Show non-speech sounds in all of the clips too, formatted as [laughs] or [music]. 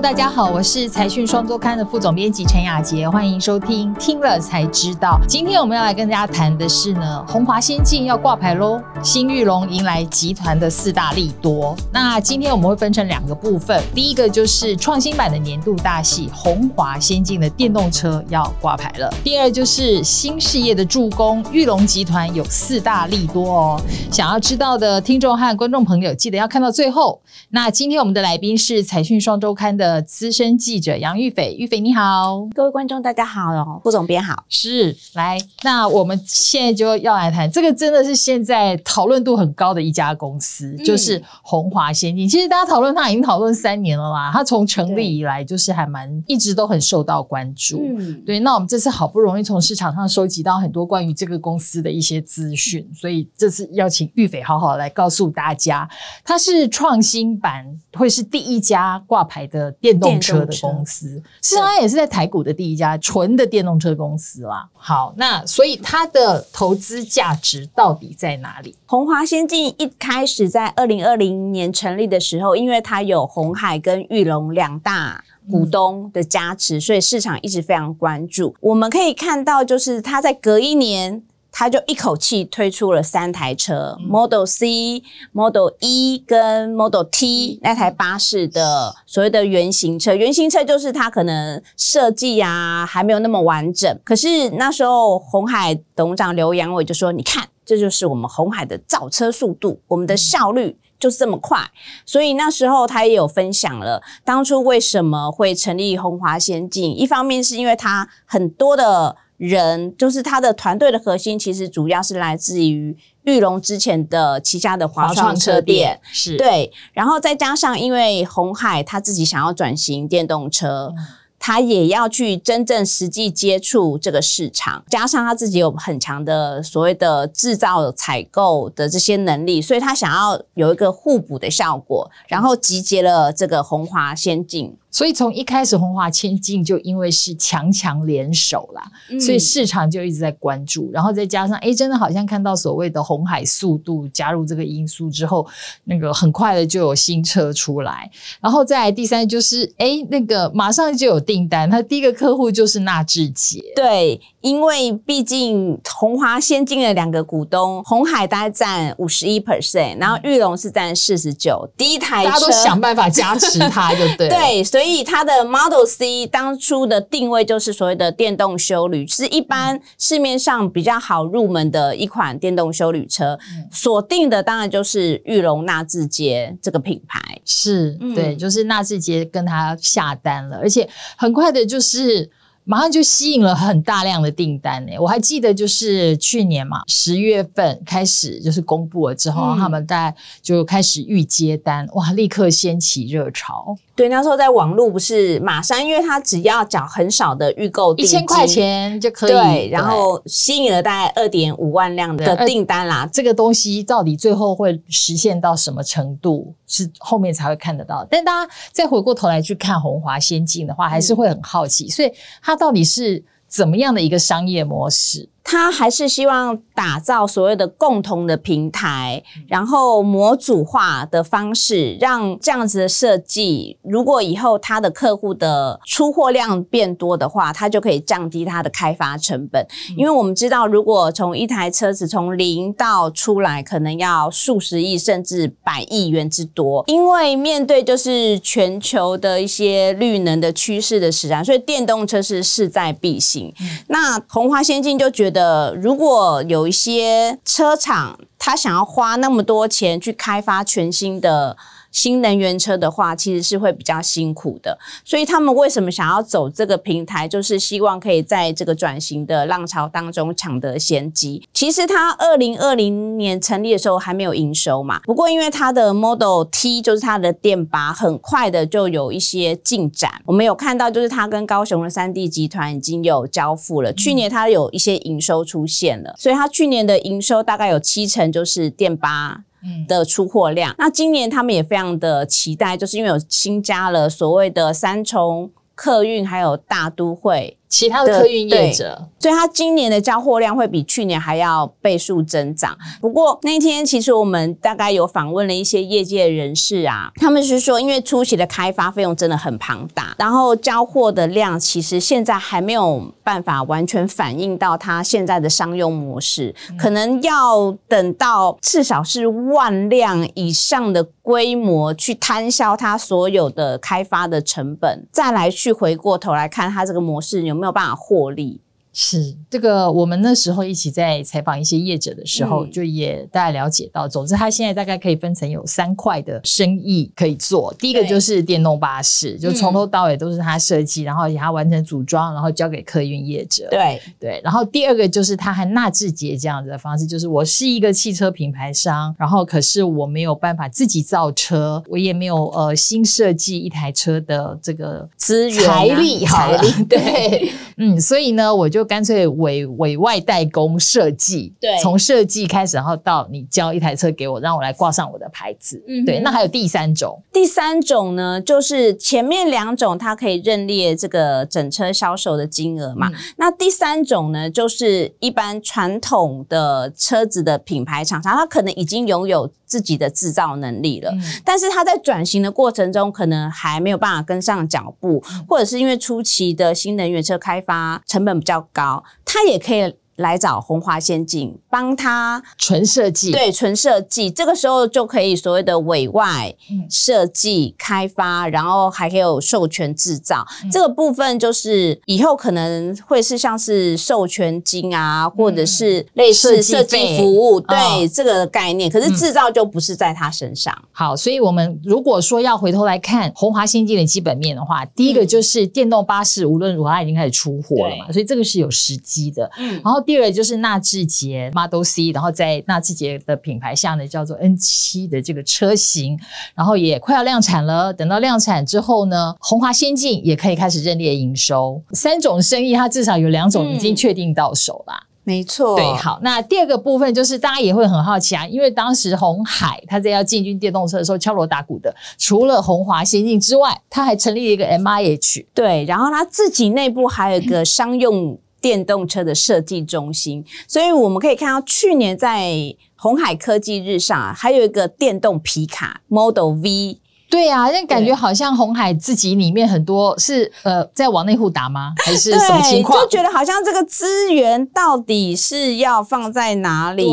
大家好，我是财讯双周刊的副总编辑陈雅杰，欢迎收听听了才知道。今天我们要来跟大家谈的是呢，红华先进要挂牌喽，新玉龙迎来集团的四大利多。那今天我们会分成两个部分，第一个就是创新版的年度大戏，红华先进的电动车要挂牌了；第二就是新事业的助攻，玉龙集团有四大利多哦。想要知道的听众和观众朋友，记得要看到最后。那今天我们的来宾是财讯双周刊的资深记者杨玉斐，玉斐你好，各位观众大家好哦，副总编好，是来，那我们现在就要来谈这个，真的是现在讨论度很高的一家公司，就是红华先进。其实大家讨论它已经讨论三年了啦，它从成立以来就是还蛮一直都很受到关注。嗯，对，那我们这次好不容易从市场上收集到很多关于这个公司的一些资讯，所以这次邀请玉斐好好来告诉大家，它是创新版会是第一家挂牌的电动车的公司，事实上它也是在台股的第一家纯的电动车公司啦。好，那所以它的投资价值到底在哪里？红华先进一开始在二零二零年成立的时候，因为它有红海跟玉龙两大股东的加持，所以市场一直非常关注。我们可以看到，就是它在隔一年。他就一口气推出了三台车，Model C、Model E 跟 Model T 那台巴士的所谓的原型车。原型车就是它可能设计啊还没有那么完整，可是那时候红海董事长刘阳伟就说：“你看，这就是我们红海的造车速度，我们的效率就是这么快。”所以那时候他也有分享了当初为什么会成立红华先进，一方面是因为它很多的。人就是他的团队的核心，其实主要是来自于玉龙之前的旗下的华创车店，是对，然后再加上因为红海他自己想要转型电动车。他也要去真正实际接触这个市场，加上他自己有很强的所谓的制造采购的这些能力，所以他想要有一个互补的效果，然后集结了这个红华先进。所以从一开始红华千金就因为是强强联手啦，所以市场就一直在关注，然后再加上哎，真的好像看到所谓的红海速度加入这个因素之后，那个很快的就有新车出来，然后再来第三就是哎，那个马上就有订单，他第一个客户就是纳智捷，对。因为毕竟红华先进的两个股东，红海大概占五十一 percent，然后玉龙是占四十九。第一台大家都想办法加持它，就对。[laughs] 对，所以它的 Model C 当初的定位就是所谓的电动修旅，是一般市面上比较好入门的一款电动修旅车。锁定的当然就是玉龙纳智捷这个品牌，是对，就是纳智捷跟他下单了，而且很快的就是。马上就吸引了很大量的订单呢。我还记得就是去年嘛，十月份开始就是公布了之后，他们大概就开始预接单，哇，立刻掀起热潮。对，那时候在网络不是马上，因为他只要缴很少的预购一千块钱就可以，对，然后吸引了大概二点五万辆的订单啦。这个东西到底最后会实现到什么程度，是后面才会看得到。但大家再回过头来去看红华先进的话，还是会很好奇，所以它到底是怎么样的一个商业模式？他还是希望打造所谓的共同的平台，然后模组化的方式，让这样子的设计，如果以后他的客户的出货量变多的话，他就可以降低他的开发成本。因为我们知道，如果从一台车子从零到出来，可能要数十亿甚至百亿元之多。因为面对就是全球的一些绿能的趋势的使然，所以电动车是势在必行。那红华先进就觉得。的，如果有一些车厂，他想要花那么多钱去开发全新的。新能源车的话，其实是会比较辛苦的，所以他们为什么想要走这个平台，就是希望可以在这个转型的浪潮当中抢得先机。其实它二零二零年成立的时候还没有营收嘛，不过因为它的 Model T 就是它的电拔，很快的就有一些进展。我们有看到，就是它跟高雄的三 D 集团已经有交付了，去年它有一些营收出现了，所以它去年的营收大概有七成就是电拔。的出货量，那今年他们也非常的期待，就是因为有新加了所谓的三重客运，还有大都会其他的客运业者，所以它今年的交货量会比去年还要倍数增长。不过那天其实我们大概有访问了一些业界人士啊，他们是说，因为初期的开发费用真的很庞大，然后交货的量其实现在还没有办法完全反映到它现在的商用模式，可能要等到至少是万辆以上的规模去摊销它所有的开发的成本，再来去回过头来看它这个模式有没有办法获利。是。这个，我们那时候一起在采访一些业者的时候，嗯。就也大概了解到，总之他现在大概可以分成有三块的生意可以做。第一个就是电动巴士，就从头到尾都是他设计，然后而且他完成组装，然后交给客运业者。对，对，然后第二个就是他和纳智捷这样子的方式，就是我是一个汽车品牌商，然后可是我没有办法自己造车，我也没有呃新设计一台车的这个资源啊财力好了，财力 [laughs] 对，[laughs] 嗯，所以呢，我就干脆委委外代工设计，对。从设计开始，然后到你交一台车给我，让我来挂上我的牌子，嗯对，那还有第三种，第三种呢，就是前面两种它可以认列这个整车销售的金额嘛。嗯。那第三种呢，就是一般传统的车子的品牌厂商，它可能已经拥有自己的制造能力了。嗯但是它在转型的过程中，可能还没有办法跟上脚步，嗯或者是因为初期的新能源车开发成本比较高，它也可以来找红华先进帮他纯设计，对，纯设计，这个时候就可以所谓的委外嗯。设计、开发，然后还可以有授权制造。嗯。这个部分就是以后可能会是像是授权金啊，或者是类似设设计服务，对、哦这个概念。可是嗯。制造就不是在他身上。好，所以我们如果说要回头来看红华先进的基本面的话，第一个就是电动巴士，无论如何它已经开始出货了嘛，所以这个是有时机的。嗯，然后第二个就是纳智捷 Model C，然后在纳智捷的品牌下呢，叫做 N 七的这个车型，然后也快要量产了。等到量产之后呢，红华先进也可以开始认列营收。三种生意，它至少有两种已经嗯确定到手啦。没错对，好，那第二个部分就是大家也会很好奇啊，因为当时红海它在要进军电动车的时候敲锣打鼓的，除了红华先进之外，它还成立了一个 MIH。对，然后它自己内部还有一个商用电动车的设计中心，所以我们可以看到去年在红海科技日上啊，还有一个电动皮卡 Model V。对啊，那感觉好像红海自己里面很多是呃在往内户打吗？还是什么情况？就觉得好像这个资源到底是要放在哪里？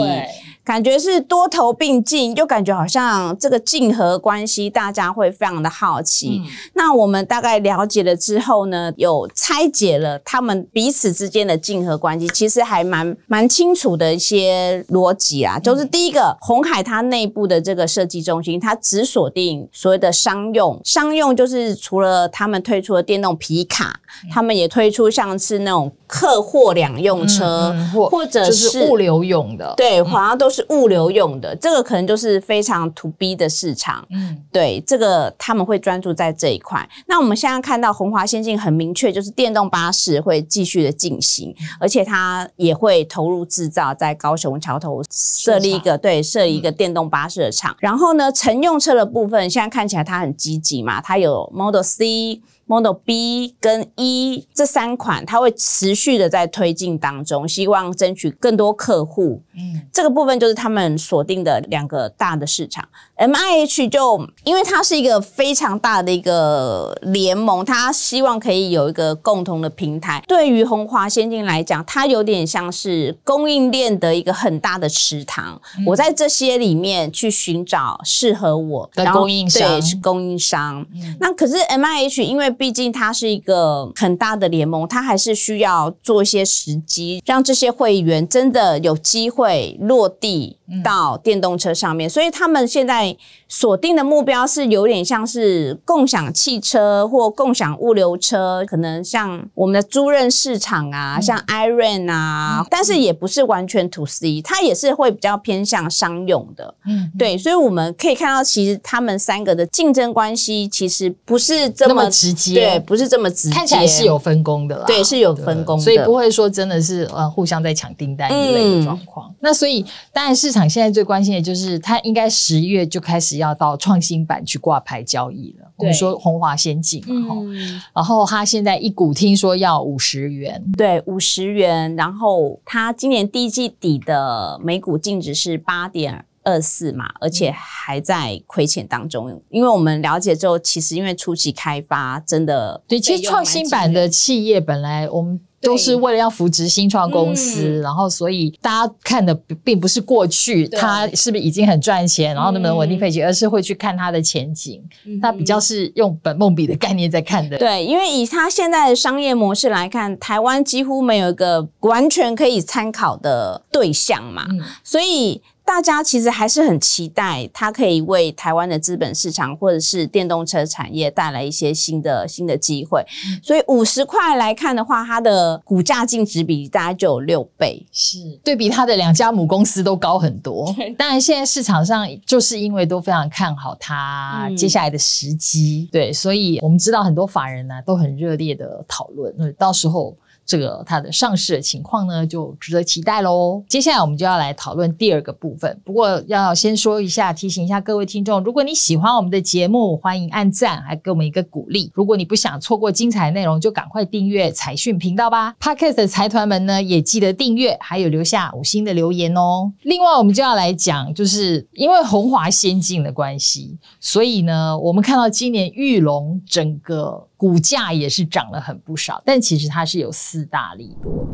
对，感觉是多头并进，又感觉好像这个竞合关系，大家会非常的好奇。嗯那我们大概了解了之后呢，有拆解了他们彼此之间的竞合关系，其实还蛮蛮清楚的一些逻辑啊。就是第一个，红海它内部的这个设计中心，它只锁定所谓的商用，商用就是除了他们推出的电动皮卡，他们也推出像是那种客货两用车，嗯或或者就是物流用的。对，好像都是物流用的，这个可能就是非常 to B 的市场。嗯，对，这个他们会专注在这一块。那我们现在看到红华先进很明确，就是电动巴士会继续的进行，而且它也会投入制造，在高雄桥头设立一个对设立一个电动巴士的厂。然后呢，乘用车的部分现在看起来它很积极嘛，它有 Model C。Model B 跟 E 这三款，它会持续的在推进当中，希望争取更多客户。嗯这个部分就是他们锁定的两个大的市场。M I H 就因为它是一个非常大的一个联盟，它希望可以有一个共同的平台。对于红华先进来讲，它有点像是供应链的一个很大的池塘。我在这些里面去寻找适合我的供应商对，是供应商。那可是 M I H，因为毕竟它是一个很大的联盟，它还是需要做一些时机，让这些会员真的有机会落地到电动车上面。所以他们现在锁定的目标是有点像是共享汽车或共享物流车，可能像我们的租赁市场啊，像 Iron 啊，但是也不是完全 to C，它也是会比较偏向商用的。嗯，对，所以我们可以看到，其实他们三个的竞争关系其实不是这那么么直接对，不是这么直接，看起来是有分工的啦。对是有分工的所以不会说真的是呃互相在抢订单一类的状况。那所以当然市场现在最关心的就是它应该十月就开始始要到创新板去挂牌交易了。我们对说红华先进嘛，哈、嗯，然后它现在一股听说要五十元，对，五十元。然后它今年第一季底的每股净值是八点。二四嘛，而且还在亏钱当中，因为我们了解之后，其实因为初期开发真的对，其实创新版的企业本来我们都是对为了要扶植新创公司，嗯然后所以大家看的并并不是过去它是不是已经很赚钱，然后能不能稳定嗯配息，而是会去看它的前景。嗯它比较是用本梦比的概念在看的。对，因为以它现在的商业模式来看，台湾几乎没有一个完全可以参考的对象嘛，嗯，所以大家其实还是很期待它可以为台湾的资本市场或者是电动车产业带来一些新的新的机会。所以五十块来看的话，它的股价净值比大概就有六倍。是对比它的两家母公司都高很多。[laughs] 当然，现在市场上就是因为都非常看好它嗯接下来的时机，对，所以我们知道很多法人呢、都很热烈的讨论，那到时候。这个它的上市的情况呢，就值得期待喽。接下来我们就要来讨论第二个部分。不过要先说一下，提醒一下各位听众，如果你喜欢我们的节目，欢迎按赞，还给我们一个鼓励。如果你不想错过精彩内容，就赶快订阅财讯频道吧。Podcast 的财团们呢，也记得订阅，还有留下五星的留言哦。另外，我们就要来讲，就是因为红华先进的关系，所以呢，我们看到今年玉龙整个股价也是涨了很不少，但其实它是有四大利多。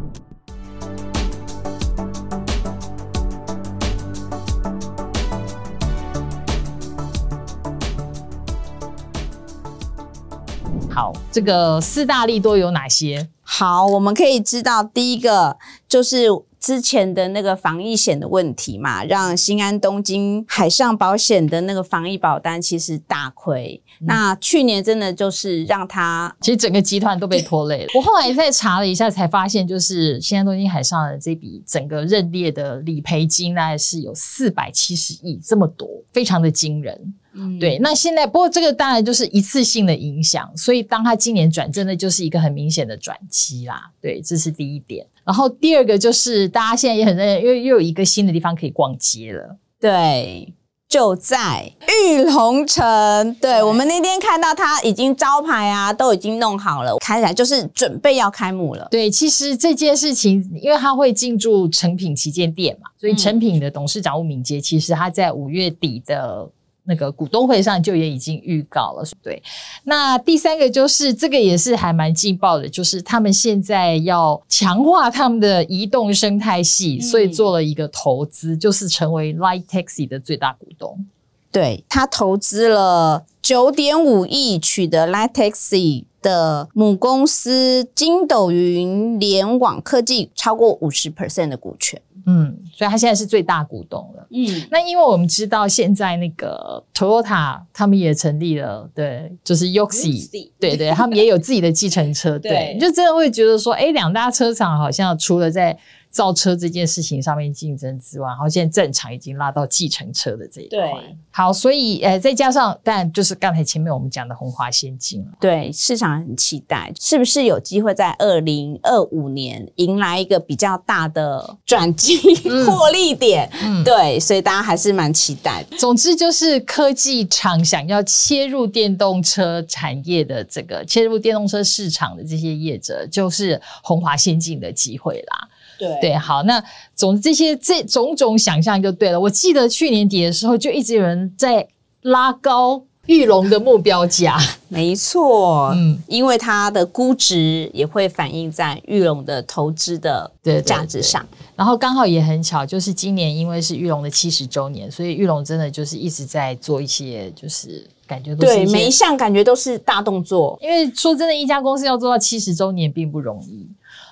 好，这个四大利多有哪些？好，我们可以知道，第一个就是之前的那个防疫险的问题嘛，让新安东京海上保险的那个防疫保单其实大亏。那去年真的就是让它其实整个集团都被拖累了。[laughs] 我后来再查了一下，才发现就是现在东京海上的这笔整个认列的理赔金，大概是有四百七十亿这么多，非常的惊人。对，那现在不过这个当然就是一次性的影响，所以当他今年转正，的就是一个很明显的转机啦。对，这是第一点。然后第二个就是大家现在也很认真，因为又有一个新的地方可以逛街了。对。就在玉龙城，对我们那天看到他已经招牌啊都已经弄好了，看起来就是准备要开幕了。对，其实这件事情，因为它会进驻成品旗舰店嘛，所以嗯成品的董事长吴敏杰，其实他在五月底的那个股东会上就也已经预告了。对，那第三个就是这个也是还蛮劲爆的，就是他们现在要强化他们的移动生态系，嗯所以做了一个投资，就是成为 Light Taxi 的最大股东。对他投资了九点五亿，取得 Light Taxi 的母公司金斗云联网科技超过五十 percent 的股权。嗯，所以他现在是最大股东了。嗯，那因为我们知道现在那个 Toyota 他们也成立了，对，就是 Yoxi，对对，他们也有自己的计程车，对 [laughs] 对，你就真的会觉得说，哎，两大车厂好像除了在造车这件事情上面竞争之外，然后现在正常已经拉到计程车的这一块对。好，所以呃，再加上，但就是刚才前面我们讲的红华先进了。对，市场很期待，是不是有机会在二零二五年迎来一个比较大的转机、[laughs] 获利点？嗯对，所以大家还是蛮期待的。总之就是科技厂想要切入电动车产业的这个切入电动车市场的这些业者，就是红华先进的机会啦。对对，好，那总之这些这种种想象就对了。我记得去年底的时候，就一直有人在拉高玉龙的目标价。[laughs] 没错，嗯，因为它的估值也会反映在玉龙的投资的价值上。然后刚好也很巧，就是今年因为是玉龙的七十周年，所以玉龙真的就是一直在做一些，就是感觉都是对，每一项感觉都是大动作。因为说真的，一家公司要做到七十周年并不容易。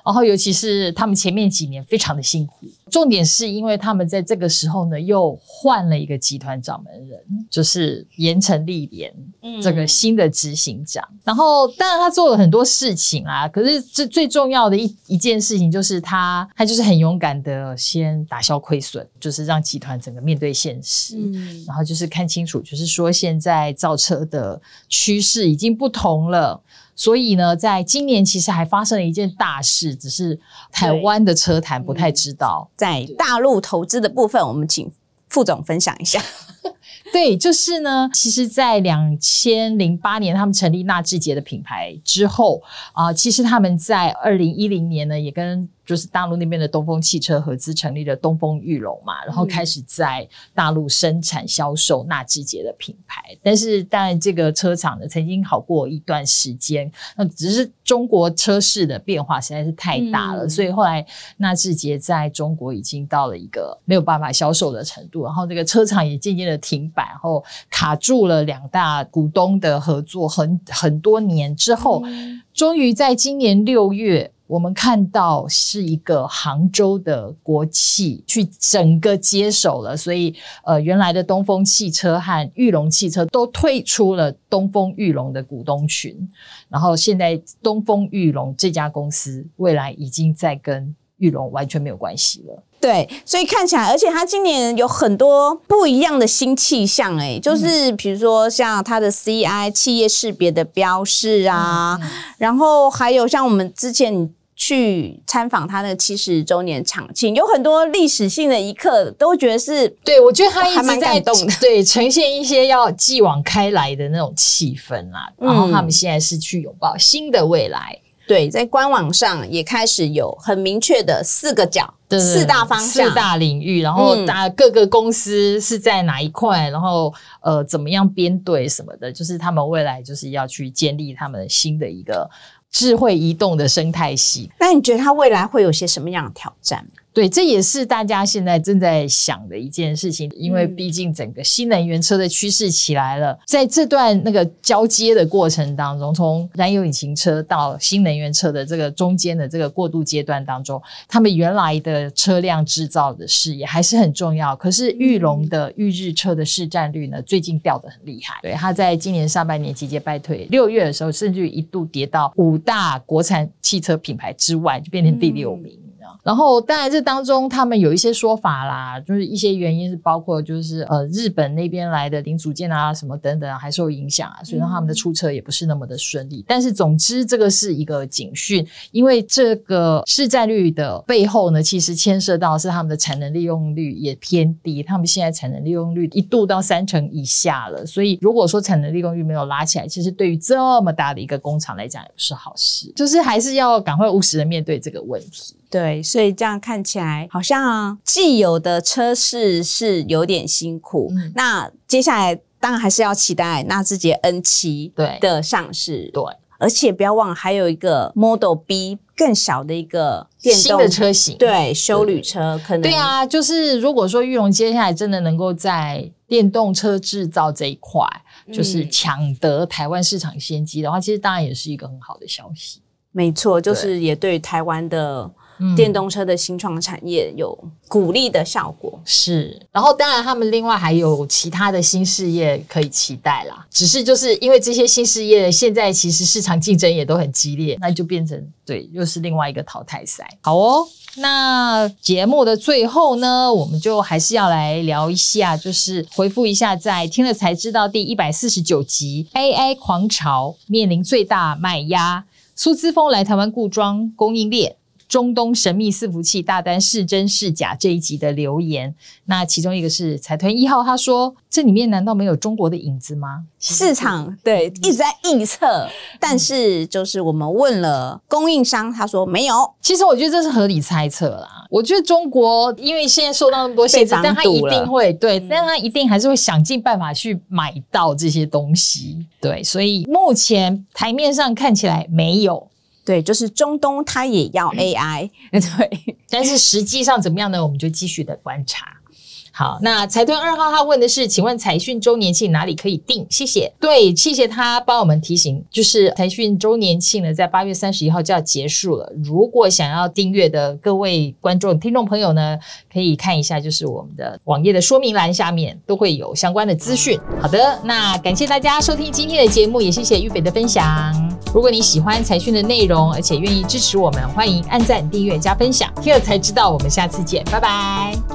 然后，尤其是他们前面几年非常的辛苦，重点是因为他们在这个时候呢，又换了一个集团掌门人，就是严成立连嗯这个新的执行长。然后，当然他做了很多事情啊，可是这最重要的一一件事情就是他，他就是很勇敢的先打消亏损，就是让集团整个面对现实。嗯，然后就是看清楚，就是说现在造车的趋势已经不同了，所以呢，在今年其实还发生了一件大事，只是台湾的车坛不太知道。在大陆投资的部分，我们请副总分享一下。[laughs] 对，就是呢。其实，在两千零八年他们成立纳智捷的品牌之后啊，其实他们在二零一零年呢，也跟就是大陆那边的东风汽车合资成立了东风裕隆嘛，然后开始在大陆生产销售纳智捷的品牌。但是，当然这个车厂呢，曾经好过一段时间，那只是中国车市的变化实在是太大了，所以后来纳智捷在中国已经到了一个没有办法销售的程度，然后这个车厂也渐渐的停摆，然后卡住了两大股东的合作很很多年之后，终于在今年六月。我们看到是一个杭州的国企去整个接手了，所以呃，原来的东风汽车和裕隆汽车都退出了东风裕隆的股东群，然后现在东风裕隆这家公司未来已经在跟裕隆完全没有关系了。对，所以看起来，而且他今年有很多不一样的新气象，哎，就是比如说像他的 CI 企业识别的标示啊，然后还有像我们之前。去参访他的七十周年场庆，有很多历史性的一刻，都觉得是对我觉得他一直在动的，对呈现一些要继往开来的那种气氛啦。然后他们现在是去拥抱新的未来，对，在官网上也开始有很明确的四个角、四大方向、四大领域，然后大各个公司是在哪一块，然后呃怎么样编队什么的，就是他们未来就是要去建立他们新的一个。智慧移动的生态系，那你觉得它未来会有些什么样的挑战？对，这也是大家现在正在想的一件事情，因为毕竟整个新能源车的趋势起来了，在这段那个交接的过程当中，从燃油引擎车到新能源车的这个中间的这个过渡阶段当中，他们原来的车辆制造的事业还是很重要。可是玉龙的玉日车的市占率呢，最近掉的很厉害，对，它在今年上半年节节败退，六月的时候甚至一度跌到五大国产汽车品牌之外，就变成第六名。然后，当然这当中他们有一些说法啦，就是一些原因是包括就是呃日本那边来的零组件啊什么等等还受影响啊，所以让他们的出车也不是那么的顺利。但是总之这个是一个警讯，因为这个市占率的背后呢，其实牵涉到是他们的产能利用率也偏低，他们现在产能利用率一度到三成以下了。所以如果说产能利用率没有拉起来，其实对于这么大的一个工厂来讲也不是好事，就是还是要赶快务实的面对这个问题。对，所以这样看起来好像既有的车市是有点辛苦。那接下来当然还是要期待纳智捷 N 七对的上市。对，而且不要忘了还有一个 Model B 更小的一个新的车型，对，修旅车可能。对啊，就是如果说玉龙接下来真的能够在电动车制造这一块，就是抢得台湾市场先机的话，其实当然也是一个很好的消息。没错，就是也对台湾的。电动车的新创产业有鼓励的效果，是。然后当然，他们另外还有其他的新事业可以期待啦。只是就是因为这些新事业现在其实市场竞争也都很激烈，那就变成对，又是另外一个淘汰赛。好哦，那节目的最后呢，我们就还是要来聊一下，就是回复一下在听了才知道第一百四十九集 AI 狂潮面临最大卖压，苏姿峰来台湾固装供应链。中东神秘伺服器大单是真是假这一集的留言，那其中一个是财团一号，他说：“这里面难道没有中国的影子吗？”市场对一直在预测，但是就是我们问了供应商，他说没有。其实我觉得这是合理猜测啦。我觉得中国因为现在受到那么多限制，但他一定会对，但他一定还是会想尽办法去买到这些东西。对，所以目前台面上看起来没有。对，就是中东，它也要 AI，[laughs] 对，但是实际上怎么样呢？我们就继续的观察。好，那财团二号他问的是，请问财讯周年庆哪里可以订？谢谢。对，谢谢他帮我们提醒，就是财讯周年庆呢，在八月三十一号就要结束了。如果想要订阅的各位观众、听众朋友呢，可以看一下，就是我们的网页的说明栏下面都会有相关的资讯。好的，那感谢大家收听今天的节目，也谢谢玉斐的分享。如果你喜欢财讯的内容，而且愿意支持我们，欢迎按赞、订阅、加分享。听了才知道，我们下次见，拜拜。